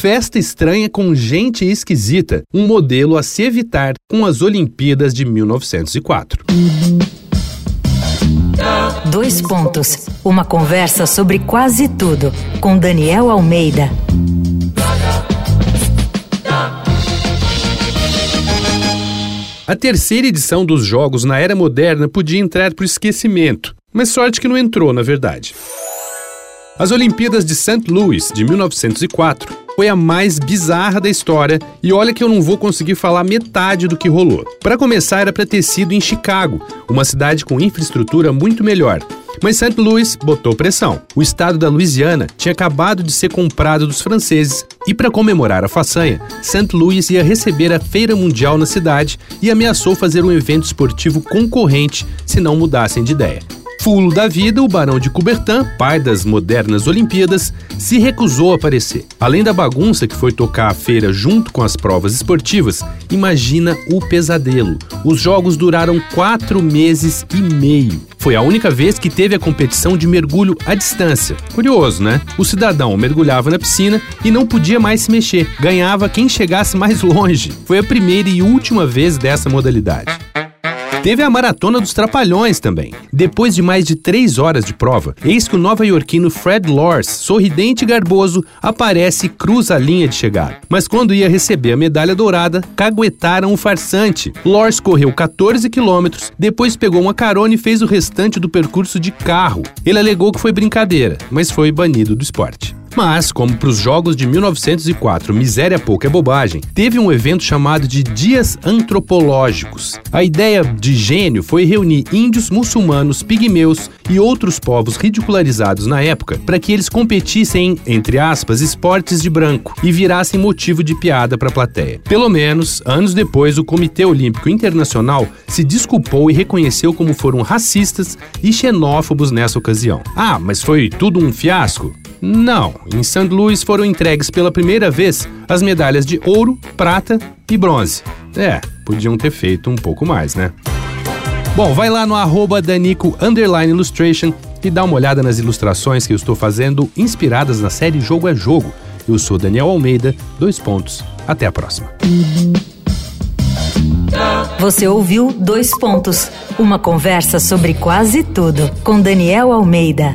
Festa estranha com gente esquisita, um modelo a se evitar com as Olimpíadas de 1904. Dois pontos. Uma conversa sobre quase tudo com Daniel Almeida. A terceira edição dos Jogos na Era Moderna podia entrar para o esquecimento, mas sorte que não entrou, na verdade. As Olimpíadas de St. Louis, de 1904, foi a mais bizarra da história e olha que eu não vou conseguir falar metade do que rolou. Para começar, era para ter sido em Chicago, uma cidade com infraestrutura muito melhor. Mas St. Louis botou pressão. O estado da Louisiana tinha acabado de ser comprado dos franceses e, para comemorar a façanha, St. Louis ia receber a Feira Mundial na cidade e ameaçou fazer um evento esportivo concorrente se não mudassem de ideia. Fulo da vida, o barão de Coubertin, pai das modernas Olimpíadas, se recusou a aparecer. Além da bagunça que foi tocar a feira junto com as provas esportivas, imagina o pesadelo. Os jogos duraram quatro meses e meio. Foi a única vez que teve a competição de mergulho à distância. Curioso, né? O cidadão mergulhava na piscina e não podia mais se mexer. Ganhava quem chegasse mais longe. Foi a primeira e última vez dessa modalidade. Teve a Maratona dos Trapalhões também. Depois de mais de três horas de prova, eis que o nova-iorquino Fred Lors, sorridente e garboso, aparece e cruza a linha de chegada. Mas quando ia receber a medalha dourada, caguetaram o farsante. Lors correu 14 quilômetros, depois pegou uma carona e fez o restante do percurso de carro. Ele alegou que foi brincadeira, mas foi banido do esporte. Mas, como para os Jogos de 1904 Miséria Pouca é Bobagem, teve um evento chamado de Dias Antropológicos. A ideia de gênio foi reunir índios, muçulmanos, pigmeus e outros povos ridicularizados na época para que eles competissem em, entre aspas, esportes de branco e virassem motivo de piada para a plateia. Pelo menos, anos depois, o Comitê Olímpico Internacional se desculpou e reconheceu como foram racistas e xenófobos nessa ocasião. Ah, mas foi tudo um fiasco? Não, em St. Louis foram entregues pela primeira vez as medalhas de ouro, prata e bronze. É, podiam ter feito um pouco mais, né? Bom, vai lá no arroba Danico Illustration e dá uma olhada nas ilustrações que eu estou fazendo inspiradas na série Jogo é Jogo. Eu sou Daniel Almeida, dois pontos. Até a próxima. Você ouviu Dois Pontos, uma conversa sobre quase tudo com Daniel Almeida.